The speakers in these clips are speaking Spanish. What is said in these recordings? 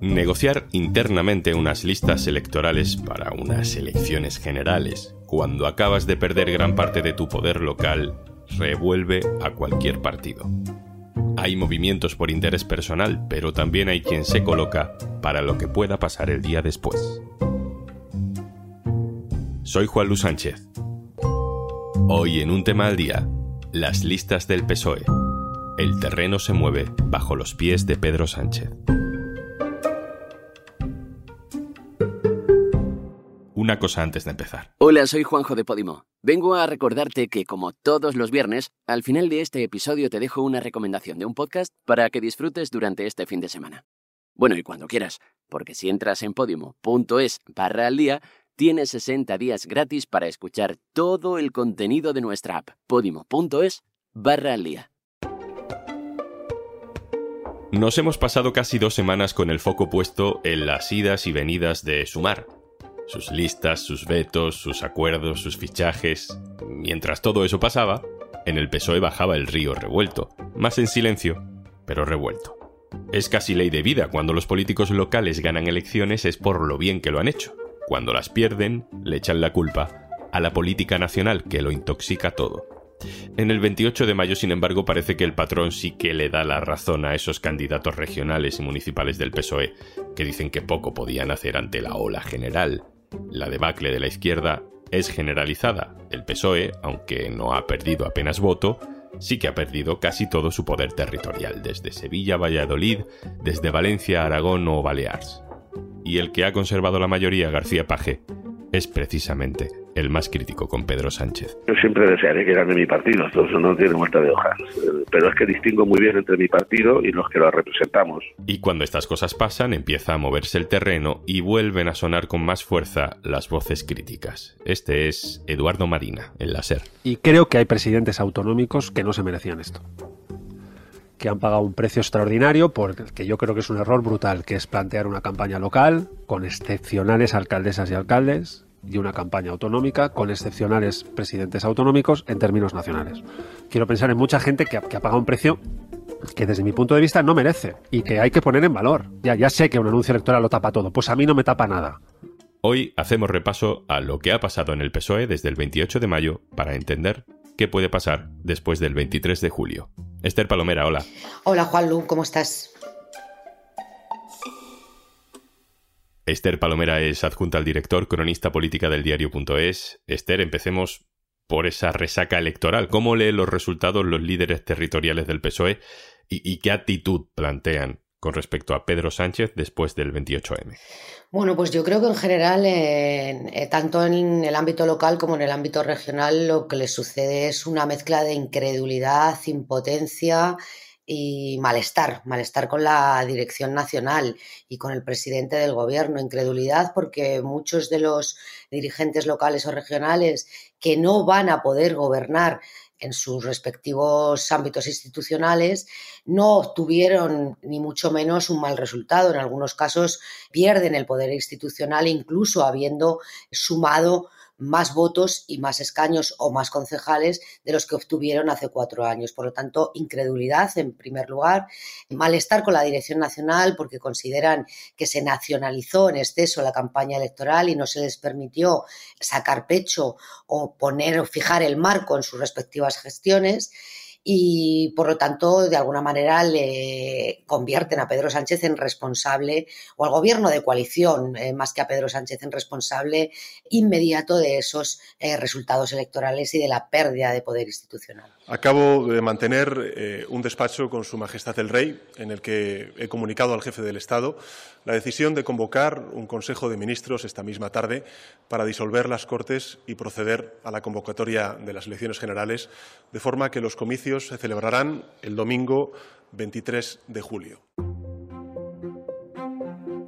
Negociar internamente unas listas electorales para unas elecciones generales, cuando acabas de perder gran parte de tu poder local, revuelve a cualquier partido. Hay movimientos por interés personal, pero también hay quien se coloca para lo que pueda pasar el día después. Soy Juan Luis Sánchez. Hoy en un tema al día, las listas del PSOE. El terreno se mueve bajo los pies de Pedro Sánchez. Una cosa antes de empezar. Hola, soy Juanjo de Podimo. Vengo a recordarte que, como todos los viernes, al final de este episodio te dejo una recomendación de un podcast para que disfrutes durante este fin de semana. Bueno, y cuando quieras, porque si entras en podimo.es barra al día, tienes 60 días gratis para escuchar todo el contenido de nuestra app. podimo.es barra al día. Nos hemos pasado casi dos semanas con el foco puesto en las idas y venidas de Sumar sus listas, sus vetos, sus acuerdos, sus fichajes. Mientras todo eso pasaba, en el PSOE bajaba el río revuelto, más en silencio, pero revuelto. Es casi ley de vida, cuando los políticos locales ganan elecciones es por lo bien que lo han hecho. Cuando las pierden, le echan la culpa a la política nacional que lo intoxica todo. En el 28 de mayo, sin embargo, parece que el patrón sí que le da la razón a esos candidatos regionales y municipales del PSOE, que dicen que poco podían hacer ante la ola general, la debacle de la izquierda es generalizada. El PSOE, aunque no ha perdido apenas voto, sí que ha perdido casi todo su poder territorial, desde Sevilla, Valladolid, desde Valencia, Aragón o Baleares. Y el que ha conservado la mayoría, García Paje, es precisamente el más crítico con Pedro Sánchez. Yo siempre desearé que gane mi partido, esto no tiene vuelta de hojas, pero es que distingo muy bien entre mi partido y los que lo representamos. Y cuando estas cosas pasan, empieza a moverse el terreno y vuelven a sonar con más fuerza las voces críticas. Este es Eduardo Marina, en la SER. Y creo que hay presidentes autonómicos que no se merecían esto que han pagado un precio extraordinario porque yo creo que es un error brutal, que es plantear una campaña local con excepcionales alcaldesas y alcaldes y una campaña autonómica con excepcionales presidentes autonómicos en términos nacionales. Quiero pensar en mucha gente que ha, pagado un precio que desde mi punto de vista no merece y que hay que poner en valor. Ya, ya sé que un anuncio electoral lo tapa todo, pues a mí no me tapa nada. Hoy hacemos repaso a lo que ha pasado en el PSOE desde el 28 de mayo para entender qué puede pasar después del 23 de julio. Esther Palomera, hola. Hola Juan Lu, ¿cómo estás? Esther Palomera es adjunta al director, cronista política del diario.es. Esther, empecemos por esa resaca electoral. ¿Cómo leen los resultados los líderes territoriales del PSOE y, qué actitud plantean con respecto a Pedro Sánchez después del 28M? Bueno, pues yo creo que en general, eh, tanto en el ámbito local como en el ámbito regional, lo que le sucede es una mezcla de incredulidad, impotencia y malestar, malestar con la dirección nacional y con el presidente del gobierno, incredulidad porque muchos de los dirigentes locales o regionales que no van a poder gobernar en sus respectivos ámbitos institucionales no obtuvieron ni mucho menos un mal resultado. En algunos casos pierden el poder institucional incluso habiendo sumado más votos y más escaños o más concejales de los que obtuvieron hace cuatro años. Por lo tanto, incredulidad en primer lugar, malestar con la Dirección Nacional porque consideran que se nacionalizó en exceso la campaña electoral y no se les permitió sacar pecho o poner o fijar el marco en sus respectivas gestiones y por lo tanto de alguna manera le convierten a Pedro Sánchez en responsable o al gobierno de coalición eh, más que a Pedro Sánchez en responsable inmediato de esos eh, resultados electorales y de la pérdida de poder institucional. Acabo de mantener eh, un despacho con Su Majestad el Rey en el que he comunicado al jefe del Estado la decisión de convocar un Consejo de Ministros esta misma tarde para disolver las Cortes y proceder a la convocatoria de las elecciones generales, de forma que los comicios se celebrarán el domingo 23 de julio.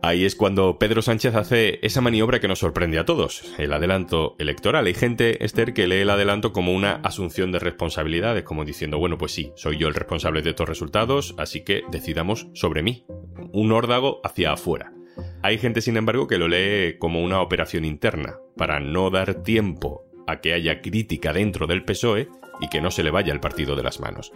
Ahí es cuando Pedro Sánchez hace esa maniobra que nos sorprende a todos, el adelanto electoral. Hay gente, Esther, que lee el adelanto como una asunción de responsabilidades, como diciendo, bueno, pues sí, soy yo el responsable de estos resultados, así que decidamos sobre mí. Un órdago hacia afuera. Hay gente, sin embargo, que lo lee como una operación interna, para no dar tiempo a que haya crítica dentro del PSOE y que no se le vaya el partido de las manos.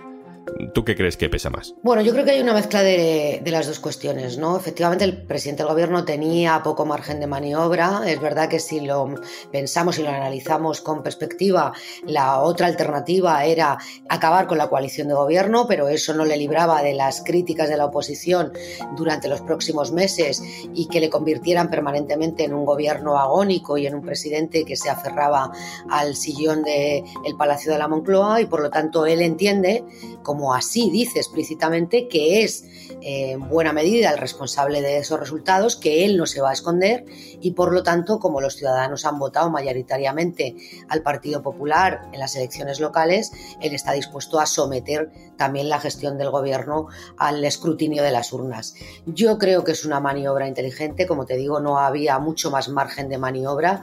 ¿Tú qué crees que pesa más? Bueno, yo creo que hay una mezcla de, las dos cuestiones, ¿no? Efectivamente, el presidente del gobierno tenía poco margen de maniobra. Es verdad que si lo pensamos y lo analizamos con perspectiva, la otra alternativa era acabar con la coalición de gobierno, pero eso no le libraba de las críticas de la oposición durante los próximos meses y que le convirtieran permanentemente en un gobierno agónico y en un presidente que se aferraba al sillón del Palacio de la Moncloa y por lo tanto él entiende como así dice explícitamente que es eh, en buena medida el responsable de esos resultados, que él no se va a esconder y por lo tanto, como los ciudadanos han votado mayoritariamente al Partido Popular en las elecciones locales, él está dispuesto a someter también la gestión del gobierno al escrutinio de las urnas. Yo creo que es una maniobra inteligente, como te digo, no había mucho más margen de maniobra.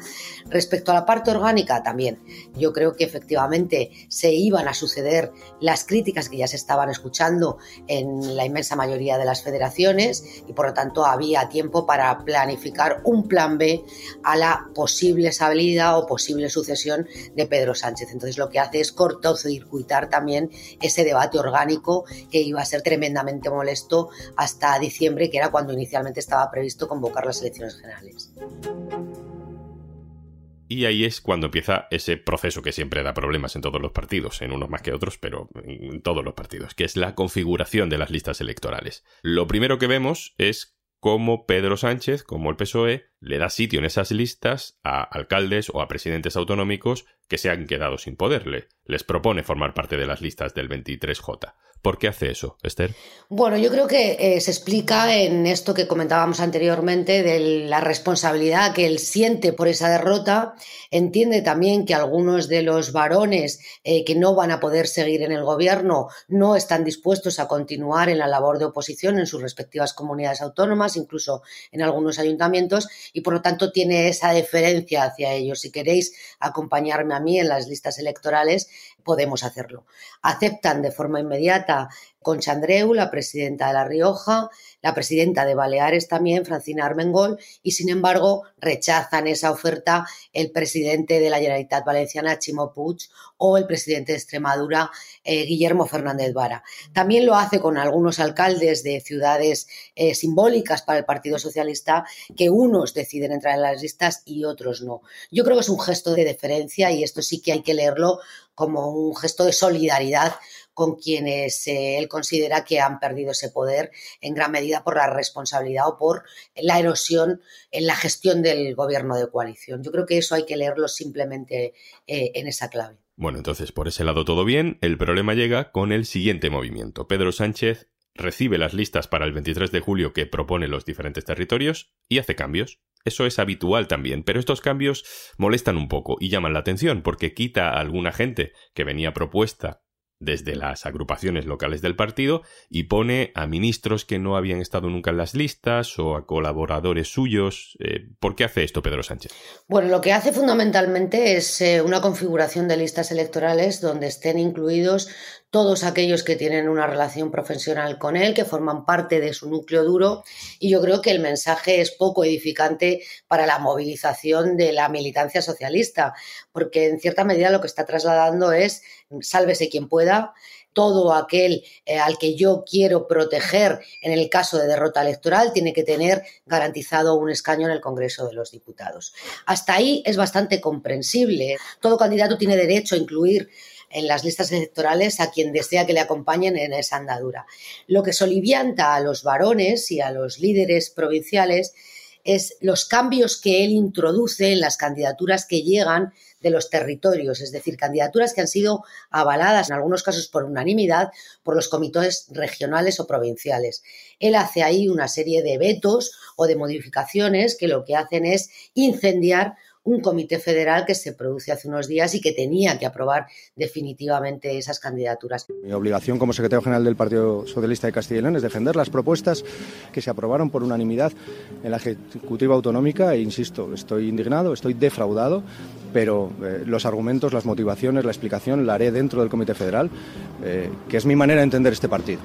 Respecto a la parte orgánica, también. Yo creo que efectivamente se iban a suceder las críticas que ya se estaban escuchando en la inmensa mayoría de las federaciones y por lo tanto había tiempo para planificar un plan B a la posible salida o posible sucesión de Pedro Sánchez. Entonces lo que hace es cortocircuitar también ese debate orgánico que iba a ser tremendamente molesto hasta diciembre, que era cuando inicialmente estaba previsto convocar las elecciones generales. Y ahí es cuando empieza ese proceso que siempre da problemas en todos los partidos, en unos más que otros, pero en todos los partidos, que es la configuración de las listas electorales. Lo primero que vemos es cómo Pedro Sánchez, como el PSOE, le da sitio en esas listas a alcaldes o a presidentes autonómicos que se han quedado sin poder. les propone formar parte de las listas del 23J. ¿Por qué hace eso, Esther? Bueno, yo creo que eh, se explica en esto que comentábamos anteriormente de la responsabilidad que él siente por esa derrota. Entiende también que algunos de los varones eh, que no van a poder seguir en el gobierno no están dispuestos a continuar en la labor de oposición en sus respectivas comunidades autónomas, incluso en algunos ayuntamientos, y por lo tanto tiene esa deferencia hacia ellos. Si queréis acompañarme a mí en las listas electorales, podemos hacerlo. Aceptan de forma inmediata Concha Andreu, la presidenta de La Rioja, la presidenta de Baleares también, Francina Armengol, y sin embargo rechazan esa oferta el presidente de la Generalitat Valenciana, Chimo Puig, o el presidente de Extremadura, eh, Guillermo Fernández Vara. También lo hace con algunos alcaldes de ciudades eh, simbólicas para el Partido Socialista, que unos deciden entrar en las listas y otros no. Yo creo que es un gesto de deferencia y esto sí que hay que leerlo como un gesto de solidaridad con quienes eh, él considera que han perdido ese poder en gran medida por la responsabilidad o por la erosión en la gestión del gobierno de coalición. Yo creo que eso hay que leerlo simplemente eh, en esa clave. Bueno, entonces por ese lado todo bien. El problema llega con el siguiente movimiento. Pedro Sánchez recibe las listas para el 23 de julio que propone los diferentes territorios y hace cambios. Eso es habitual también, pero estos cambios molestan un poco y llaman la atención porque quita a alguna gente que venía propuesta desde las agrupaciones locales del partido y pone a ministros que no habían estado nunca en las listas o a colaboradores suyos. Eh, ¿Por qué hace esto Pedro Sánchez? Bueno, lo que hace fundamentalmente es eh, una configuración de listas electorales donde estén incluidos todos aquellos que tienen una relación profesional con él, que forman parte de su núcleo duro, y yo creo que el mensaje es poco edificante para la movilización de la militancia socialista, porque en cierta medida lo que está trasladando es sálvese quien pueda, todo aquel eh, al que yo quiero proteger en el caso de derrota electoral tiene que tener garantizado un escaño en el Congreso de los Diputados. Hasta ahí es bastante comprensible. Todo candidato tiene derecho a incluir en las listas electorales a quien desea que le acompañen en esa andadura. Lo que solivianta a los varones y a los líderes provinciales es los cambios que él introduce en las candidaturas que llegan de los territorios, es decir, candidaturas que han sido avaladas en algunos casos por unanimidad por los comités regionales o provinciales. Él hace ahí una serie de vetos o de modificaciones que lo que hacen es incendiar un comité federal que se produce hace unos días y que tenía que aprobar definitivamente esas candidaturas. Mi obligación como secretario general del Partido Socialista de Castilla y León es defender las propuestas que se aprobaron por unanimidad en la Ejecutiva Autonómica e insisto, estoy indignado, estoy defraudado, pero eh, los argumentos, las motivaciones, la explicación la haré dentro del Comité Federal, eh, que es mi manera de entender este partido.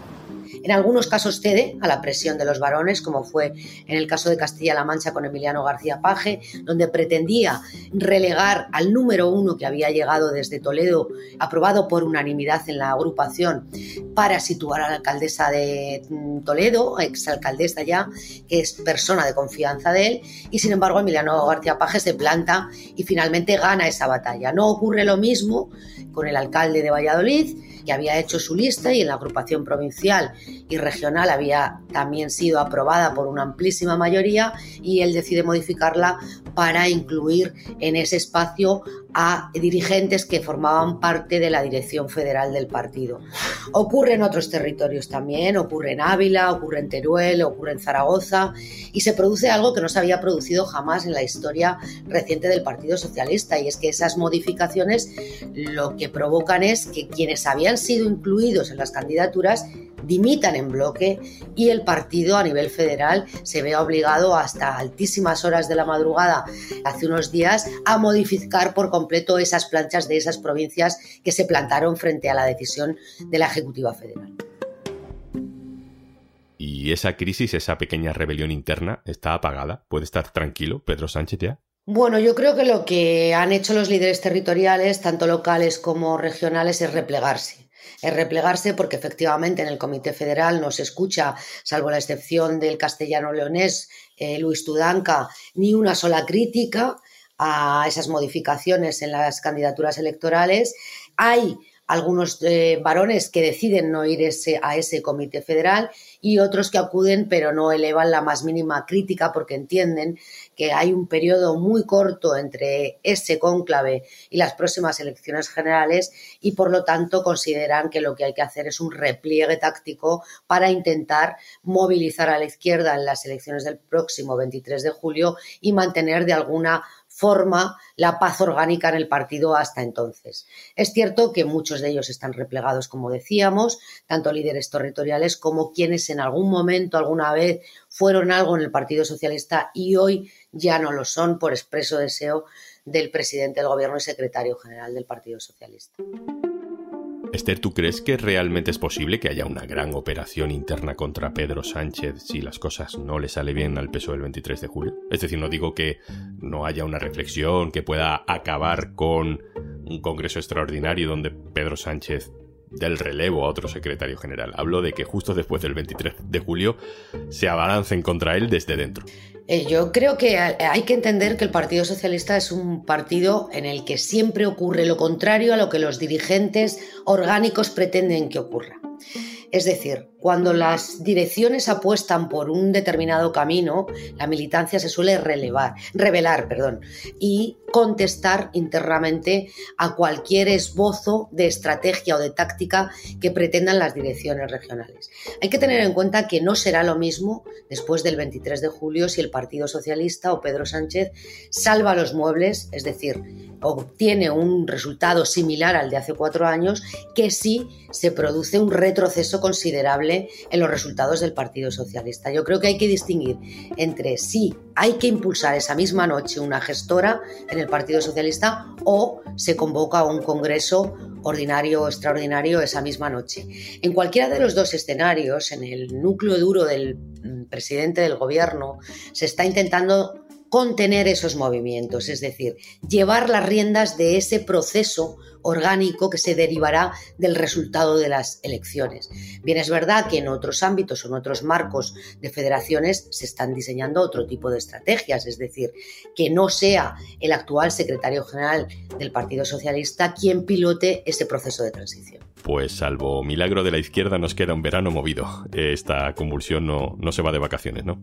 En algunos casos cede a la presión de los varones, como fue en el caso de Castilla-La Mancha con Emiliano García Paje, donde pretendía relegar al número uno que había llegado desde Toledo, aprobado por unanimidad en la agrupación, para situar a la alcaldesa de mm, Toledo, exalcaldesa ya, que es persona de confianza de él, y sin embargo Emiliano García Paje se planta y finalmente gana esa batalla. No ocurre lo mismo con el alcalde de Valladolid, que había hecho su lista y en la agrupación provincial y regional había también sido aprobada por una amplísima mayoría y él decide modificarla para incluir en ese espacio a dirigentes que formaban parte de la dirección federal del partido. Ocurre en otros territorios también, ocurre en Ávila, ocurre en Teruel, ocurre en Zaragoza y se produce algo que no se había producido jamás en la historia reciente del Partido Socialista y es que esas modificaciones lo que provocan es que quienes habían sido incluidos en las candidaturas dimitan en bloque y el partido a nivel federal se ve obligado hasta altísimas horas de la madrugada hace unos días a modificar por completo esas planchas de esas provincias que se plantaron frente a la decisión de la Ejecutiva Federal. ¿Y esa crisis, esa pequeña rebelión interna, está apagada? ¿Puede estar tranquilo Pedro Sánchez ya? Bueno, yo creo que lo que han hecho los líderes territoriales, tanto locales como regionales, es replegarse es replegarse porque efectivamente en el Comité Federal no se escucha, salvo la excepción del castellano leonés eh, Luis Tudanca, ni una sola crítica a esas modificaciones en las candidaturas electorales. Hay algunos eh, varones que deciden no ir a ese comité federal y otros que acuden pero no elevan la más mínima crítica porque entienden que hay un periodo muy corto entre ese cónclave y las próximas elecciones generales y por lo tanto consideran que lo que hay que hacer es un repliegue táctico para intentar movilizar a la izquierda en las elecciones del próximo 23 de julio y mantener de alguna forma la paz orgánica en el partido hasta entonces. Es cierto que muchos de ellos están replegados, como decíamos, tanto líderes territoriales como quienes en algún momento, alguna vez, fueron algo en el Partido Socialista y hoy ya no lo son por expreso deseo del presidente del Gobierno y secretario general del Partido Socialista. Esther, ¿tú crees que realmente es posible que haya una gran operación interna contra Pedro Sánchez si las cosas no le sale bien al peso del 23 de julio? Es decir, no digo que no haya una reflexión que pueda acabar con un Congreso extraordinario donde Pedro Sánchez del relevo a otro secretario general. Hablo de que justo después del 23 de julio se abalancen contra él desde dentro. Eh, yo creo que hay que entender que el Partido Socialista es un partido en el que siempre ocurre lo contrario a lo que los dirigentes orgánicos pretenden que ocurra. Es decir, cuando las direcciones apuestan por un determinado camino, la militancia se suele relevar, revelar perdón, y contestar internamente a cualquier esbozo de estrategia o de táctica que pretendan las direcciones regionales. Hay que tener en cuenta que no será lo mismo después del 23 de julio si el Partido Socialista o Pedro Sánchez salva los muebles, es decir, obtiene un resultado similar al de hace cuatro años, que si se produce un retroceso considerable en los resultados del Partido Socialista. Yo creo que hay que distinguir entre si hay que impulsar esa misma noche una gestora en el Partido Socialista o se convoca un congreso ordinario o extraordinario esa misma noche. En cualquiera de los dos escenarios, en el núcleo duro del mm, presidente del gobierno, se está intentando contener esos movimientos, es decir, llevar las riendas de ese proceso orgánico que se derivará del resultado de las elecciones. Bien, es verdad que en otros ámbitos o en otros marcos de federaciones se están diseñando otro tipo de estrategias, es decir, que no sea el actual secretario general del Partido Socialista quien pilote ese proceso de transición. Pues salvo milagro de la izquierda nos queda un verano movido. Esta convulsión no, no se va de vacaciones, ¿no?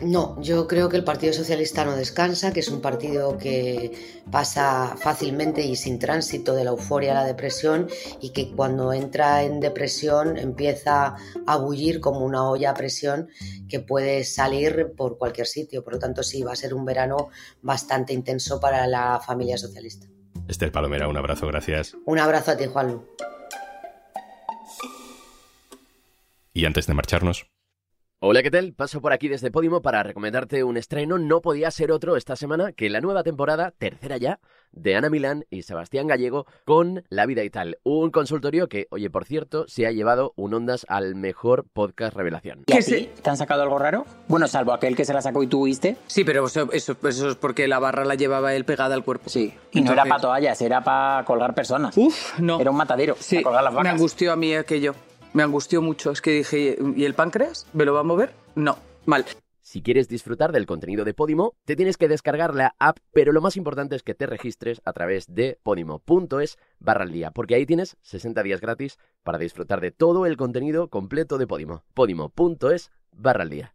No, yo creo que el Partido Socialista no descansa, que es un partido que pasa fácilmente y sin tránsito de la euforia a la depresión y que cuando entra en depresión empieza a bullir como una olla a presión que puede salir por cualquier sitio. Por lo tanto, sí, va a ser un verano bastante intenso para la familia socialista. Esther Palomera, un abrazo, gracias. Un abrazo a ti, Juan. Y antes de marcharnos, Hola, ¿qué tal? Paso por aquí desde Podimo para recomendarte un estreno. No podía ser otro esta semana que la nueva temporada, tercera ya, de Ana Milán y Sebastián Gallego con La Vida y Tal. Un consultorio que, oye, por cierto, se ha llevado un Ondas al mejor podcast revelación. ¿Y a ti? ¿Te han sacado algo raro? Bueno, salvo aquel que se la sacó y tú viste. Sí, pero eso, eso, eso es porque la barra la llevaba él pegada al cuerpo. Sí. Y no era para toallas, era para colgar personas. Uf, no. Era un matadero. Sí, para colgar las me angustió a mí aquello. Me angustió mucho. Es que dije, ¿y el páncreas? ¿Me lo va a mover? No. Mal. Si quieres disfrutar del contenido de Podimo, te tienes que descargar la app, pero lo más importante es que te registres a través de podimo.es barra al día, porque ahí tienes 60 días gratis para disfrutar de todo el contenido completo de Podimo. Podimo.es barra al día.